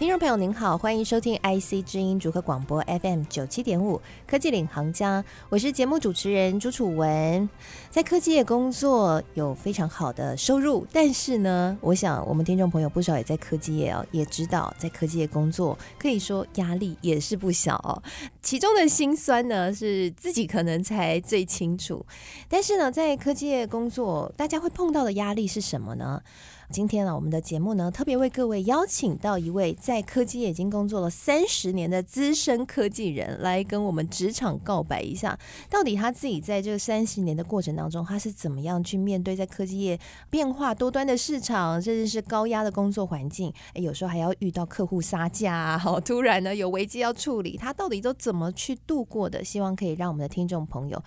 听众朋友您好，欢迎收听 IC 之音竹科广播 FM 九七点五科技领航家，我是节目主持人朱楚文。在科技业工作有非常好的收入，但是呢，我想我们听众朋友不少也在科技业哦，也知道在科技业工作可以说压力也是不小哦。其中的辛酸呢，是自己可能才最清楚。但是呢，在科技业工作，大家会碰到的压力是什么呢？今天呢，我们的节目呢，特别为各位邀请到一位在科技业已经工作了三十年的资深科技人，来跟我们职场告白一下，到底他自己在这三十年的过程当中，他是怎么样去面对在科技业变化多端的市场，甚至是高压的工作环境，诶，有时候还要遇到客户杀价啊，好突然呢有危机要处理，他到底都怎么去度过的？希望可以让我们的听众朋友。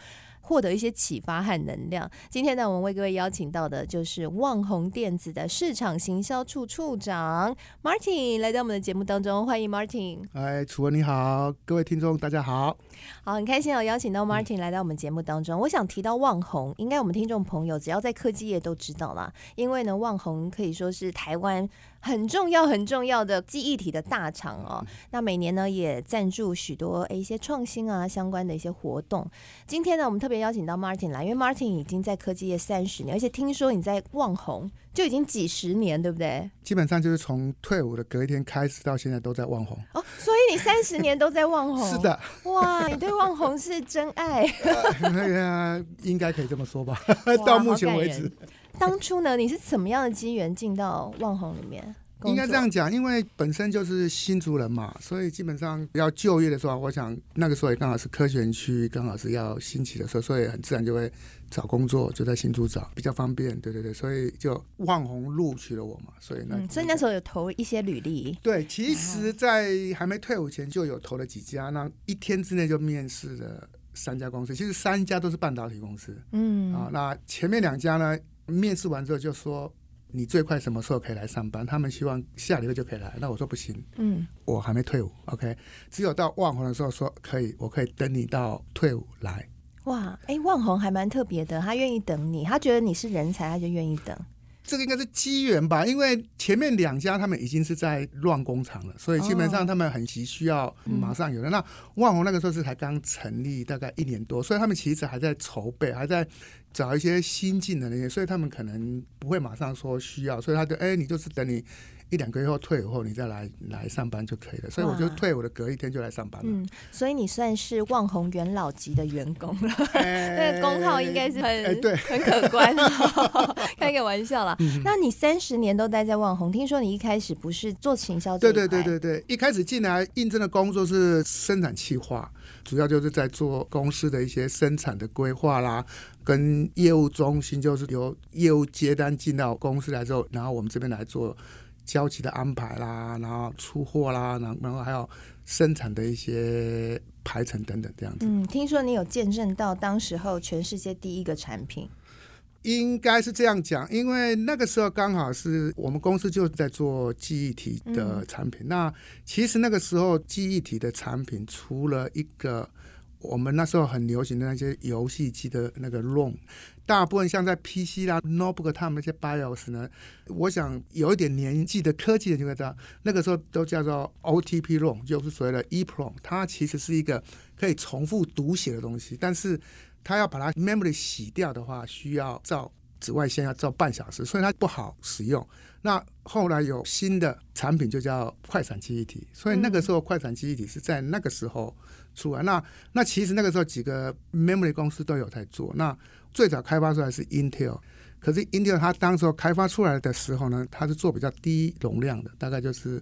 获得一些启发和能量。今天呢，我们为各位邀请到的就是旺宏电子的市场行销处处长 Martin 来到我们的节目当中，欢迎 Martin。哎，楚文你好，各位听众大家好。好，很开心哦，邀请到 Martin 来到我们节目当中。嗯、我想提到旺红，应该我们听众朋友只要在科技业都知道啦，因为呢，旺红可以说是台湾。很重要很重要的记忆体的大厂哦，那每年呢也赞助许多诶一些创新啊相关的一些活动。今天呢，我们特别邀请到 Martin 来，因为 Martin 已经在科技业三十年，而且听说你在旺宏就已经几十年，对不对？基本上就是从退伍的隔一天开始到现在都在望红哦，所以你三十年都在望红？是的，哇，你对望红是真爱。呃，应该可以这么说吧。到目前为止。当初呢，你是怎么样的机缘进到望红里面？应该这样讲，因为本身就是新竹人嘛，所以基本上要就业的时候，我想那个时候也刚好是科学园区刚好是要兴起的时候，所以很自然就会找工作，就在新竹找比较方便。对对对，所以就旺宏录取了我嘛，所以那、嗯、所以那时候有投一些履历。对，其实，在还没退伍前就有投了几家，那一天之内就面试了三家公司，其实三家都是半导体公司。嗯啊，那前面两家呢？面试完之后就说，你最快什么时候可以来上班？他们希望下礼拜就可以来。那我说不行，嗯，我还没退伍，OK，只有到万红的时候说可以，我可以等你到退伍来。哇，哎、欸，旺宏还蛮特别的，他愿意等你，他觉得你是人才，他就愿意等。这个应该是机缘吧，因为前面两家他们已经是在乱工厂了，所以基本上他们很急需要马上有人。哦嗯、那万红那个时候是才刚成立大概一年多，所以他们其实还在筹备，还在。找一些新进的那些，所以他们可能不会马上说需要，所以他就哎，你就是等你一两个月后退伍后，你再来来上班就可以了。所以我就退伍的隔一天就来上班了。嗯，所以你算是旺宏元老级的员工了，那个工号应该是很、欸、对很可观。开个玩笑啦。嗯、那你三十年都待在旺宏，听说你一开始不是做行销？对对对对对，一开始进来应征的工作是生产企划。主要就是在做公司的一些生产的规划啦，跟业务中心就是由业务接单进到公司来之后，然后我们这边来做交期的安排啦，然后出货啦，然后然后还有生产的一些排程等等这样子。嗯，听说你有见证到当时候全世界第一个产品。应该是这样讲，因为那个时候刚好是我们公司就在做记忆体的产品。嗯、那其实那个时候记忆体的产品，除了一个我们那时候很流行的那些游戏机的那个 ROM，大部分像在 PC 啦、Notebook 他们那些 BIOS 呢，我想有一点年纪的科技人就会知道，那个时候都叫做 OTP ROM，就是所谓的 EPROM 它其实是一个可以重复读写的东西，但是。它要把它 memory 洗掉的话，需要照紫外线，要照半小时，所以它不好使用。那后来有新的产品，就叫快闪记忆体。所以那个时候，快闪记忆体是在那个时候出来。那那其实那个时候几个 memory 公司都有在做。那最早开发出来是 Intel，可是 Intel 它当时候开发出来的时候呢，它是做比较低容量的，大概就是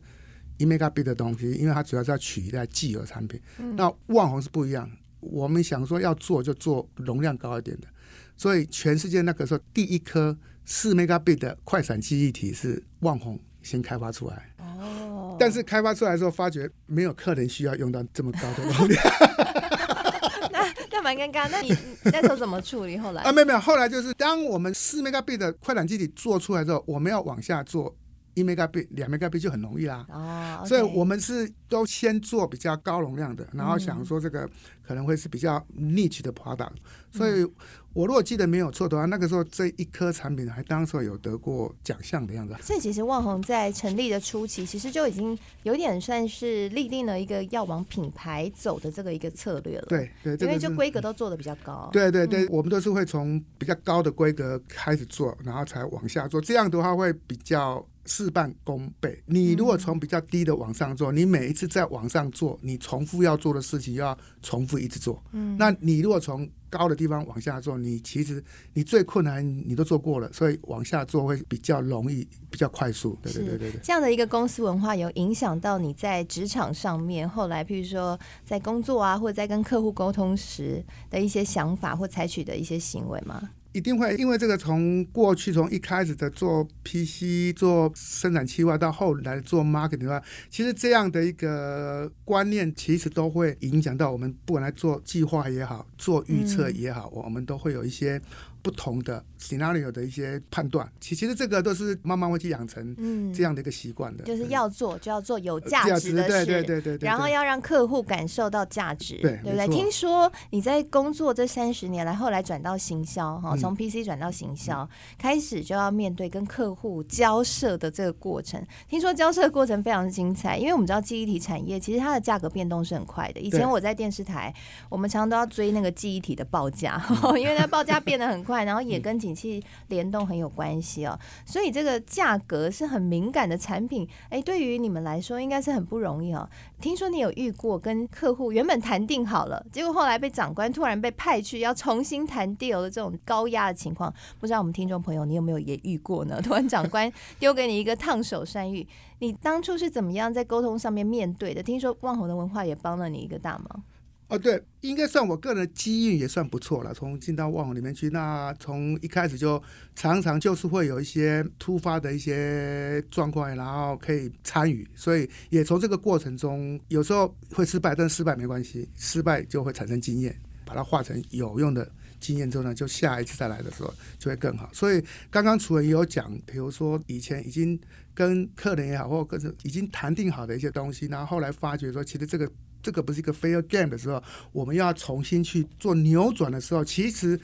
一 megabit 的东西，因为它主要是要取代既有产品。那旺宏是不一样。我们想说要做就做容量高一点的，所以全世界那个时候第一颗四 megabit 的快闪记忆体是旺宏先开发出来。哦。但是开发出来之后，发觉没有客人需要用到这么高的容量。那那蛮尴尬。那你那时候怎么处理？后来？啊，没有没有。后来就是当我们四 megabit 的快闪记忆体做出来之后，我们要往下做一 megabit 两 megabit 就很容易啦。哦，okay、所以我们是都先做比较高容量的，然后想说这个可能会是比较 niche 的 product。所以我如果记得没有错的话，那个时候这一颗产品还当时有得过奖项的样子。所以其实旺宏在成立的初期，其实就已经有点算是立定了一个要往品牌走的这个一个策略了。对对，因为就规格都做的比较高。对对对，我们都是会从比较高的规格开始做，然后才往下做，这样的话会比较。事半功倍。你如果从比较低的往上做，嗯、你每一次在往上做，你重复要做的事情要重复一直做。嗯，那你如果从高的地方往下做，你其实你最困难你都做过了，所以往下做会比较容易，比较快速。对对对对对。这样的一个公司文化有影响到你在职场上面，后来譬如说在工作啊，或者在跟客户沟通时的一些想法或采取的一些行为吗？一定会，因为这个从过去从一开始的做 PC 做生产计划，到后来做 marketing 的话，其实这样的一个观念，其实都会影响到我们，不管来做计划也好，做预测也好，我们都会有一些。不同的 scenario 的一些判断，其其实这个都是慢慢会去养成这样的一个习惯的。就是要做就要做有价值的事，对对对对对。然后要让客户感受到价值，对对不对？听说你在工作这三十年来，后来转到行销哈，从 PC 转到行销，开始就要面对跟客户交涉的这个过程。听说交涉的过程非常的精彩，因为我们知道记忆体产业其实它的价格变动是很快的。以前我在电视台，我们常常都要追那个记忆体的报价，因为它报价变得很快。然后也跟景气联动很有关系哦，所以这个价格是很敏感的产品。哎，对于你们来说应该是很不容易哦。听说你有遇过跟客户原本谈定好了，结果后来被长官突然被派去要重新谈 deal 的这种高压的情况，不知道我们听众朋友你有没有也遇过呢？突然长官丢给你一个烫手山芋，你当初是怎么样在沟通上面面对的？听说万宏的文化也帮了你一个大忙。哦，对，应该算我个人的机遇也算不错了。从进到旺里面去，那从一开始就常常就是会有一些突发的一些状况，然后可以参与，所以也从这个过程中，有时候会失败，但失败没关系，失败就会产生经验，把它化成有用的经验之后呢，就下一次再来的时候就会更好。所以刚刚楚文也有讲，比如说以前已经跟客人也好，或者跟已经谈定好的一些东西，然后后来发觉说，其实这个。这个不是一个 fair game 的时候，我们要重新去做扭转的时候，其实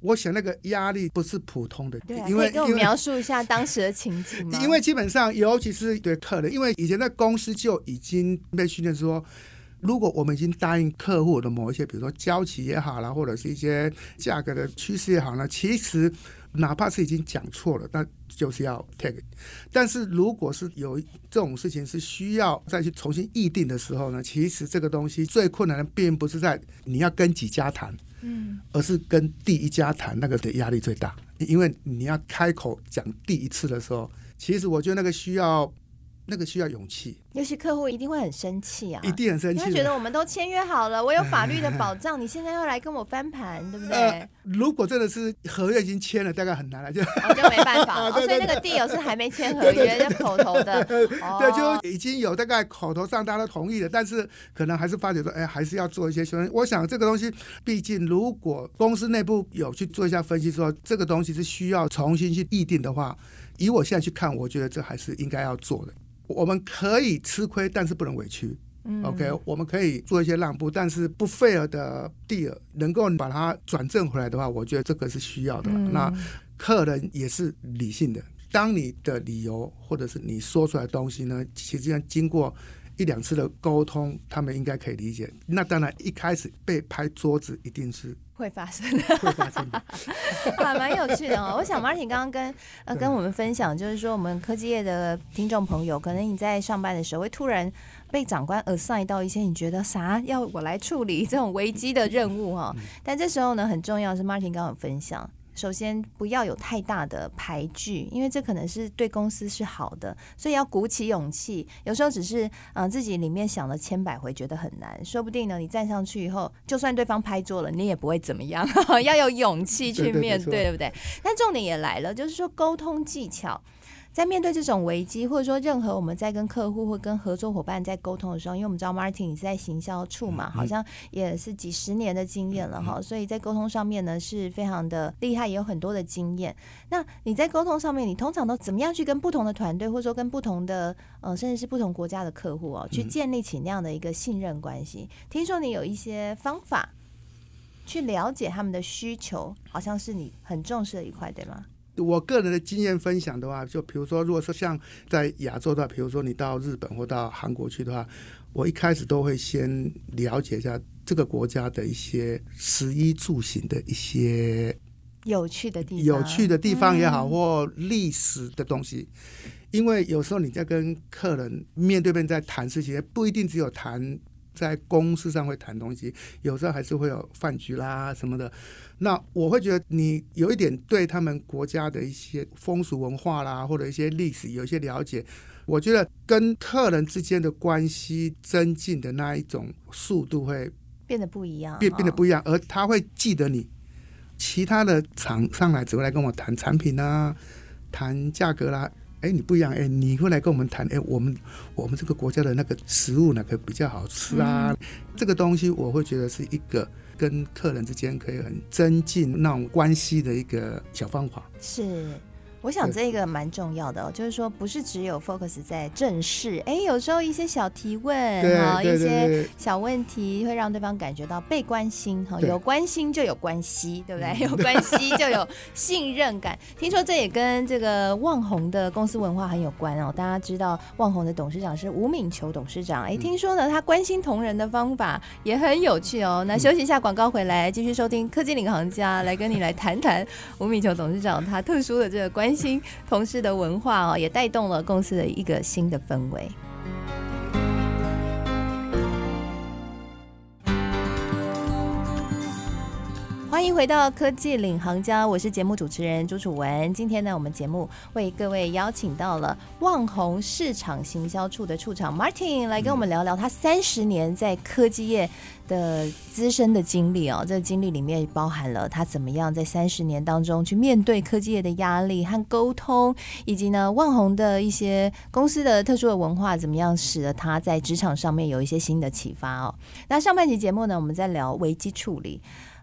我想那个压力不是普通的。对啊，因为跟我描述一下当时的情景吗？因为基本上，尤其是对客人，因为以前在公司就已经被训练说，如果我们已经答应客户的某一些，比如说交期也好啦，或者是一些价格的趋势也好呢，其实。哪怕是已经讲错了，那就是要 take。但是如果是有这种事情是需要再去重新议定的时候呢，其实这个东西最困难的并不是在你要跟几家谈，嗯，而是跟第一家谈那个的压力最大，因为你要开口讲第一次的时候，其实我觉得那个需要。那个需要勇气，尤其客户一定会很生气啊，一定很生气。他觉得我们都签约好了，我有法律的保障，你现在又来跟我翻盘，对不对？呃，如果真的是合约已经签了，大概很难了，就我就没办法 了。所以那个 deal 是还没签合约，就口头的。对，就已经有大概口头上大家都同意了，但是可能还是发觉说，哎，还是要做一些修正。我想这个东西，毕竟如果公司内部有去做一下分析，说这个东西是需要重新去议定的话，以我现在去看，我觉得这还是应该要做的。我们可以吃亏，但是不能委屈。嗯，OK，我们可以做一些让步，但是不 fair 的 deal 能够把它转正回来的话，我觉得这个是需要的。嗯、那客人也是理性的，当你的理由或者是你说出来的东西呢，其实上经过一两次的沟通，他们应该可以理解。那当然，一开始被拍桌子一定是。会发生的，会发生的，还蛮有趣的哦。我想 Martin 刚刚跟呃跟我们分享，就是说我们科技业的听众朋友，可能你在上班的时候会突然被长官 assign 到一些你觉得啥要我来处理这种危机的任务哈。但这时候呢，很重要是 Martin 刚刚有分享。首先不要有太大的排拒，因为这可能是对公司是好的，所以要鼓起勇气。有时候只是嗯、呃、自己里面想了千百回，觉得很难，说不定呢你站上去以后，就算对方拍桌了，你也不会怎么样。要有勇气去面对，对，对，对不对？但重点也来了，就是说沟通技巧。在面对这种危机，或者说任何我们在跟客户或跟合作伙伴在沟通的时候，因为我们知道 Martin 你是在行销处嘛，好像也是几十年的经验了哈，所以在沟通上面呢是非常的厉害，也有很多的经验。那你在沟通上面，你通常都怎么样去跟不同的团队，或者说跟不同的呃，甚至是不同国家的客户哦，去建立起那样的一个信任关系？听说你有一些方法去了解他们的需求，好像是你很重视的一块，对吗？我个人的经验分享的话，就比如说，如果说像在亚洲的话，比如说你到日本或到韩国去的话，我一开始都会先了解一下这个国家的一些食衣住行的一些有趣的地方，有趣的地方也好，或历史的东西。因为有时候你在跟客人面对面在谈事情，不一定只有谈在公司上会谈东西，有时候还是会有饭局啦什么的。那我会觉得你有一点对他们国家的一些风俗文化啦，或者一些历史有一些了解，我觉得跟客人之间的关系增进的那一种速度会变得不一样，变变得不一样，而他会记得你。其他的厂上来只会来跟我谈产品啊，谈价格啦，哎，你不一样，哎，你会来跟我们谈，哎，我们我们这个国家的那个食物哪个比较好吃啊？嗯、这个东西我会觉得是一个。跟客人之间可以很增进那种关系的一个小方法是。我想这个蛮重要的，就是说不是只有 focus 在正事，哎，有时候一些小提问哈，一些小问题会让对方感觉到被关心哈，有关心就有关系，对不对？有关系就有 信任感。听说这也跟这个旺宏的公司文化很有关哦。大家知道旺宏的董事长是吴敏球董事长，哎，听说呢他关心同仁的方法也很有趣哦。那休息一下广告回来，继续收听科技领航家来跟你来谈谈吴敏球董事长他特殊的这个关。关心同事的文化哦，也带动了公司的一个新的氛围。欢迎回到科技领航家，我是节目主持人朱楚文。今天呢，我们节目为各位邀请到了旺宏市场行销处的处长 Martin 来跟我们聊聊他三十年在科技业的资深的经历哦。这个经历里面包含了他怎么样在三十年当中去面对科技业的压力和沟通，以及呢，旺宏的一些公司的特殊的文化怎么样使得他在职场上面有一些新的启发哦。那上半集节目呢，我们在聊危机处理。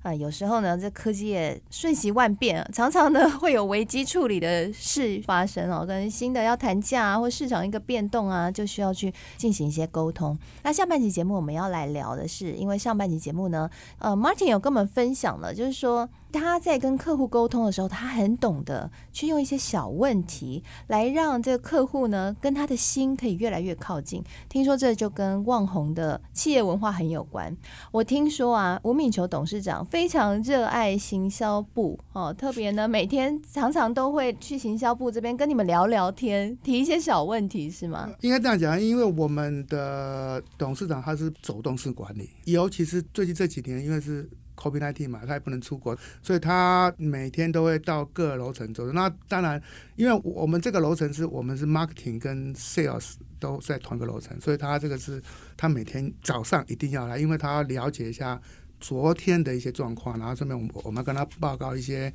啊，有时候呢，这科技也瞬息万变，常常呢会有危机处理的事发生哦。跟新的要谈价啊，或市场一个变动啊，就需要去进行一些沟通。那下半集节目我们要来聊的是，因为上半集节目呢，呃，Martin 有跟我们分享了，就是说。他在跟客户沟通的时候，他很懂得去用一些小问题来让这个客户呢跟他的心可以越来越靠近。听说这就跟旺宏的企业文化很有关。我听说啊，吴敏球董事长非常热爱行销部哦，特别呢每天常常都会去行销部这边跟你们聊聊天，提一些小问题，是吗？应该这样讲，因为我们的董事长他是走动式管理，尤其是最近这几年，因为是。COVID-19 嘛，他也不能出国，所以他每天都会到各楼层走。那当然，因为我们这个楼层是我们是 marketing 跟 sales 都在同一个楼层，所以他这个是他每天早上一定要来，因为他要了解一下昨天的一些状况，然后顺便我们我们跟他报告一些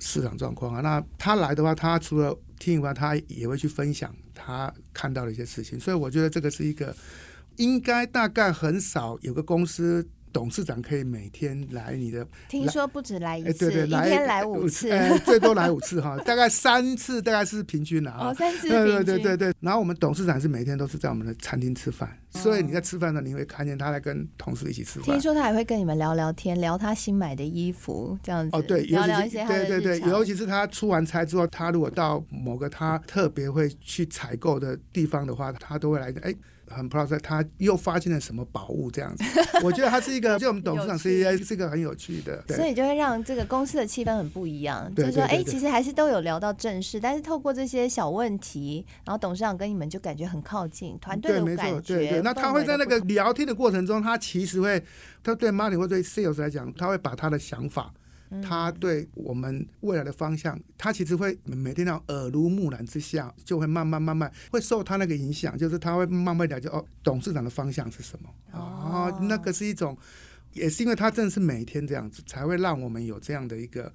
市场状况啊。那他来的话，他除了听以外，他也会去分享他看到的一些事情。所以我觉得这个是一个应该大概很少有个公司。董事长可以每天来你的，听说不止来一次，对对，一天来五次，呃、最多来五次哈，大概三次大概是平均了啊。哦，三次对对对对对。然后我们董事长是每天都是在我们的餐厅吃饭，哦，所以你在吃饭呢，你会看见他在跟同事一起吃饭。听说他还会跟你们聊聊天，聊他新买的衣服这样子。哦，对，聊聊一些对对对，尤其是他出完差之后，他如果到某个他特别会去采购的地方的话，他都会来哎。很 proud，他又发现了什么宝物这样子？我觉得他是一个，就我们董事长 CEO 是一个很有趣的，所以就会让这个公司的气氛很不一样。就是说，哎，其实还是都有聊到正事，但是透过这些小问题，然后董事长跟你们就感觉很靠近，团队的感觉。对，对对，那他会在那个聊天的过程中，他其实会，他对 Martin 或对 Sales 来讲，他会把他的想法。他对我们未来的方向，他其实会每天那耳濡目染之下，就会慢慢慢慢会受他那个影响，就是他会慢慢了解哦，董事长的方向是什么啊、哦？那个是一种，也是因为他真的是每天这样子，才会让我们有这样的一个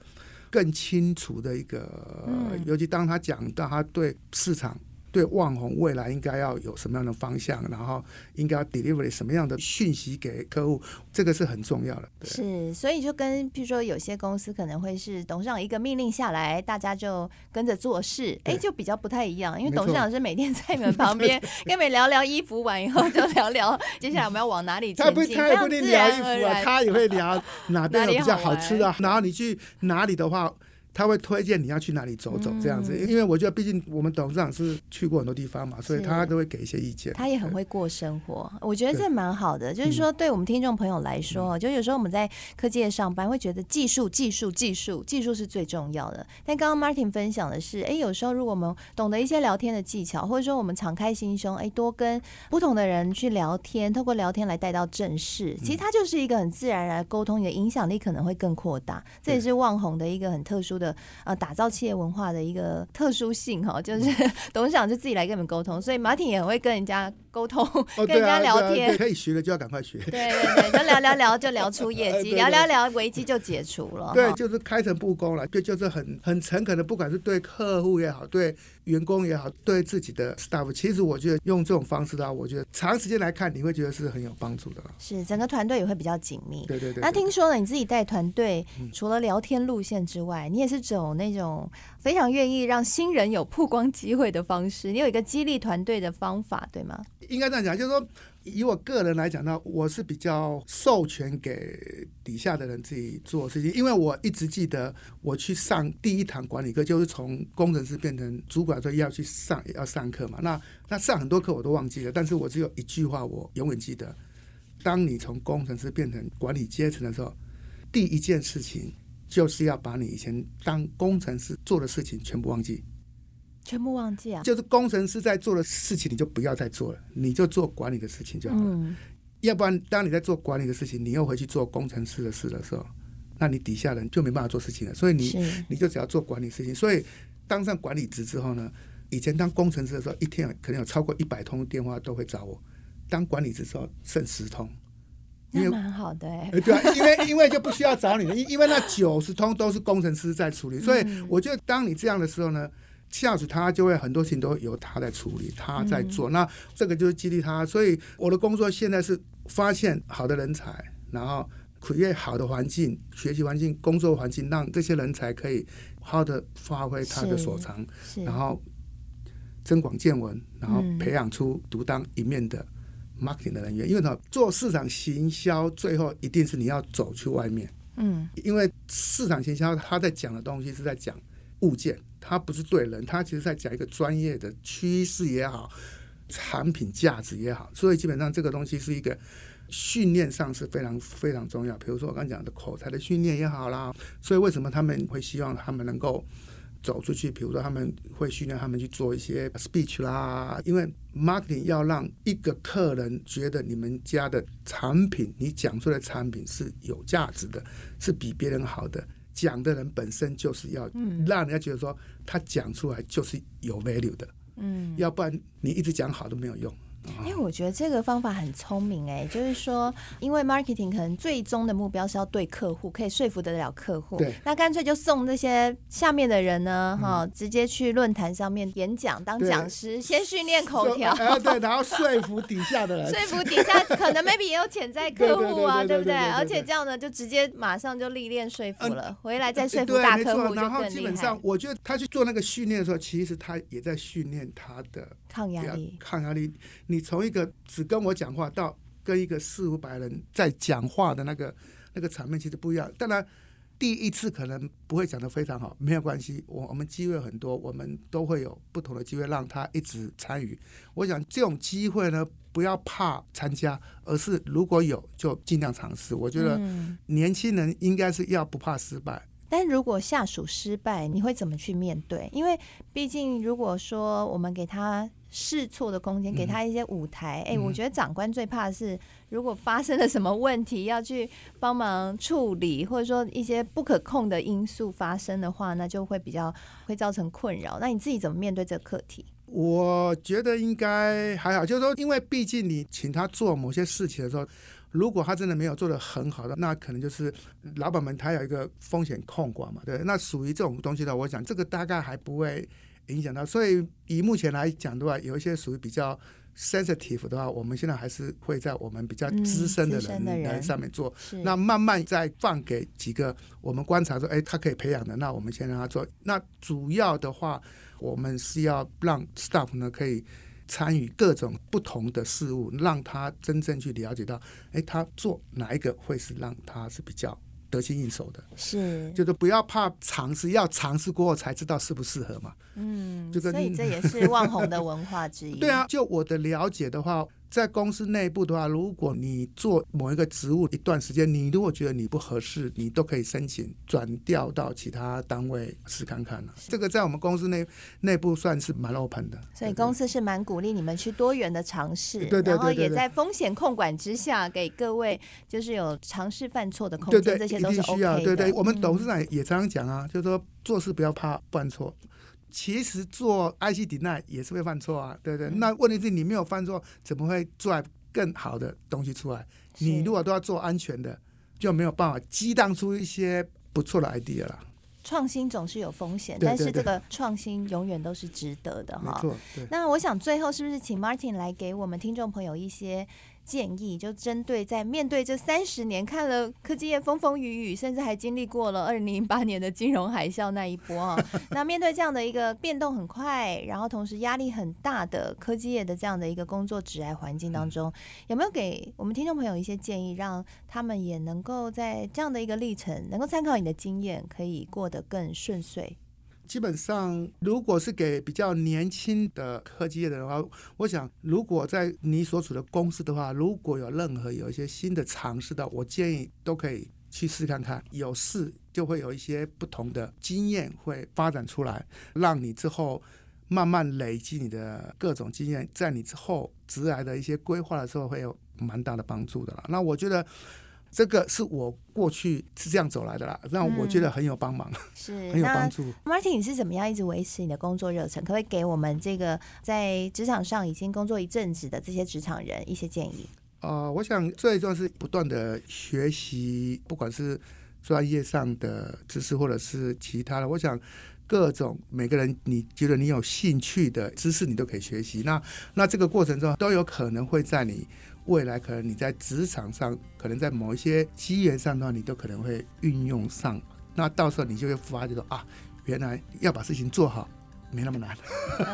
更清楚的一个，嗯、尤其当他讲到他对市场。对网红未来应该要有什么样的方向，然后应该要 deliver 什么样的讯息给客户，这个是很重要的。对。是，所以就跟譬如说有些公司可能会是董事长一个命令下来，大家就跟着做事，哎，就比较不太一样。因为董事长是每天在你们 旁边跟你们聊聊衣服，完以后就聊聊接下来我们要往哪里前进。他不，他也不一定聊衣服啊，他也会聊 哪边有比较好吃的，然后你去哪里的话。他会推荐你要去哪里走走这样子，因为我觉得毕竟我们董事长是去过很多地方嘛，所以他都会给一些意见。他也很会过生活，我觉得这蛮好的。就是说，对我们听众朋友来说，就有时候我们在科技业上班，会觉得技术、技术、技术、技术是最重要的。但刚刚 Martin 分享的是，哎，有时候如果我们懂得一些聊天的技巧，或者说我们敞开心胸，哎，多跟不同的人去聊天，透过聊天来带到正事，其实它就是一个很自然而然沟通，你的影响力可能会更扩大。这也是网红的一个很特殊的。呃，打造企业文化的一个特殊性哈，就是 董事长就自己来跟你们沟通，所以 Martin 也很会跟人家沟通，跟人家聊天。可以学的就要赶快学。对对对，就聊聊聊就聊出业绩，聊聊聊危机就解除了。对，就是开诚布公了，就就是很很诚恳的，不管是对客户也好，对员工也好，对自己的 staff，其实我觉得用这种方式的话，我觉得长时间来看，你会觉得是很有帮助的。是，整个团队也会比较紧密。对对对。那听说呢，你自己带团队，除了聊天路线之外，你也是走那种非常愿意让新人有曝光机会的方式。你有一个激励团队的方法，对吗？应该这样讲，就是说。以我个人来讲呢，我是比较授权给底下的人自己做事情，因为我一直记得我去上第一堂管理课，就是从工程师变成主管的时候要去上要上课嘛。那那上很多课我都忘记了，但是我只有一句话我永远记得：当你从工程师变成管理阶层的时候，第一件事情就是要把你以前当工程师做的事情全部忘记。全部忘记啊！就是工程师在做的事情，你就不要再做了，你就做管理的事情就好了。嗯、要不然，当你在做管理的事情，你又回去做工程师的事的时候，那你底下人就没办法做事情了。所以你你就只要做管理事情。所以当上管理职之后呢，以前当工程师的时候，一天可能有超过一百通电话都会找我。当管理职之后，剩十通，那蛮好的哎、欸。对啊，因为因为就不需要找你了，因因为那九十通都是工程师在处理。所以我觉得，当你这样的时候呢。下属他就会很多事情都由他在处理，他在做，嗯、那这个就是激励他。所以我的工作现在是发现好的人才，然后 create 好的环境、学习环境、工作环境，让这些人才可以好好的发挥他的所长，然后增广见闻，然后培养出独当一面的 marketing 的人员。嗯、因为他做市场行销，最后一定是你要走去外面。嗯，因为市场行销他在讲的东西是在讲物件。他不是对人，他其实在讲一个专业的趋势也好，产品价值也好，所以基本上这个东西是一个训练上是非常非常重要。比如说我刚讲的口才的训练也好啦，所以为什么他们会希望他们能够走出去？比如说他们会训练他们去做一些 speech 啦，因为 marketing 要让一个客人觉得你们家的产品，你讲出来的产品是有价值的，是比别人好的。讲的人本身就是要让人家觉得说他讲出来就是有 value 的，嗯，要不然你一直讲好都没有用。因为我觉得这个方法很聪明哎，就是说，因为 marketing 可能最终的目标是要对客户，可以说服得了客户。对，那干脆就送这些下面的人呢，哈，直接去论坛上面演讲当讲师，先训练口条。对，然后说服底下的人，说服底下可能 maybe 也有潜在客户啊，对不对？而且这样呢，就直接马上就历练说服了，回来再说服大客户。然后基本上，我觉得他去做那个训练的时候，其实他也在训练他的抗压力，抗压力。你从一个只跟我讲话，到跟一个四五百人在讲话的那个那个场面，其实不一样。当然，第一次可能不会讲得非常好，没有关系。我我们机会很多，我们都会有不同的机会让他一直参与。我想这种机会呢，不要怕参加，而是如果有就尽量尝试。我觉得年轻人应该是要不怕失败。但如果下属失败，你会怎么去面对？因为毕竟，如果说我们给他试错的空间，给他一些舞台，哎、嗯，我觉得长官最怕的是，如果发生了什么问题，要去帮忙处理，或者说一些不可控的因素发生的话，那就会比较会造成困扰。那你自己怎么面对这个课题？我觉得应该还好，就是说，因为毕竟你请他做某些事情的时候。如果他真的没有做得很好的，那可能就是老板们他有一个风险控管嘛，对，那属于这种东西的，我想这个大概还不会影响到。所以以目前来讲的话，有一些属于比较 sensitive 的话，我们现在还是会在我们比较资深的人来上面做，那慢慢再放给几个我们观察说，哎，他可以培养的，那我们先让他做。那主要的话，我们是要让 staff 呢可以。参与各种不同的事物，让他真正去了解到，哎，他做哪一个会是让他是比较得心应手的？是，就是不要怕尝试，要尝试过后才知道适不适合嘛。嗯，这个所以这也是 网红的文化之一。对啊，就我的了解的话。在公司内部的话，如果你做某一个职务一段时间，你如果觉得你不合适，你都可以申请转调到其他单位试看看了。这个在我们公司内内部算是蛮 open 的，所以公司是蛮鼓励你们去多元的尝试，对对对对，然后也在风险控管之下，给各位就是有尝试犯错的空间，对对，这些都是 OK 的。对对，我们董事长也常常讲啊，就是说做事不要怕犯错。其实做 IC Design 也是会犯错啊，对不对？那问题是你没有犯错，怎么会做更好的东西出来？你如果都要做安全的，就没有办法激荡出一些不错的 idea 了。创新总是有风险，但是这个创新永远都是值得的哈。那我想最后是不是请 Martin 来给我们听众朋友一些。建议就针对在面对这三十年，看了科技业风风雨雨，甚至还经历过了二零零八年的金融海啸那一波啊。那面对这样的一个变动很快，然后同时压力很大的科技业的这样的一个工作职涯环境当中，有没有给我们听众朋友一些建议，让他们也能够在这样的一个历程，能够参考你的经验，可以过得更顺遂？基本上，如果是给比较年轻的科技业的话，我想，如果在你所处的公司的话，如果有任何有一些新的尝试的，我建议都可以去试看看。有试就会有一些不同的经验会发展出来，让你之后慢慢累积你的各种经验，在你之后职涯的一些规划的时候会有蛮大的帮助的。那我觉得。这个是我过去是这样走来的啦，让我觉得很有帮忙，嗯、是 很有帮助。Martin，你是怎么样一直维持你的工作热忱？可不可以给我们这个在职场上已经工作一阵子的这些职场人一些建议？呃，我想最重要是不断的学习，不管是专业上的知识，或者是其他的。我想各种每个人你觉得你有兴趣的知识，你都可以学习。那那这个过程中都有可能会在你。未来可能你在职场上，可能在某一些机缘上的话，你都可能会运用上。那到时候你就会发觉说啊，原来要把事情做好。没那么难。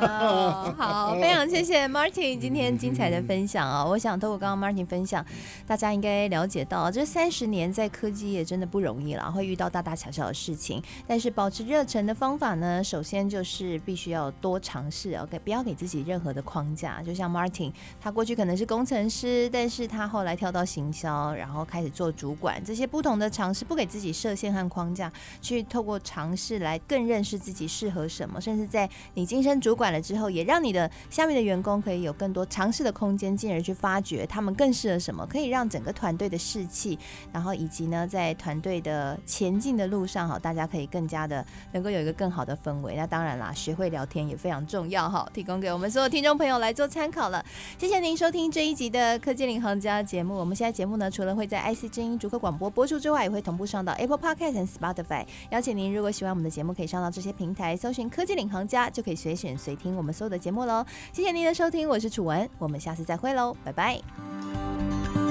哦，好，非常谢谢 Martin 今天精彩的分享啊！我想透过刚刚 Martin 分享，大家应该了解到，这三十年在科技业真的不容易了，会遇到大大小小的事情。但是保持热忱的方法呢，首先就是必须要多尝试，OK，不要给自己任何的框架。就像 Martin，他过去可能是工程师，但是他后来跳到行销，然后开始做主管，这些不同的尝试，不给自己设限和框架，去透过尝试来更认识自己适合什么，甚至在你晋升主管了之后，也让你的下面的员工可以有更多尝试的空间，进而去发掘他们更适合什么，可以让整个团队的士气，然后以及呢，在团队的前进的路上，哈，大家可以更加的能够有一个更好的氛围。那当然啦，学会聊天也非常重要，哈，提供给我们所有听众朋友来做参考了。谢谢您收听这一集的科技领航家节目。我们现在节目呢，除了会在 IC 之音逐客广播播出之外，也会同步上到 Apple Podcast 和 Spotify。邀请您，如果喜欢我们的节目，可以上到这些平台搜寻科技领航家家就可以随选随听我们所有的节目喽谢谢您的收听我是楚文我们下次再会喽拜拜。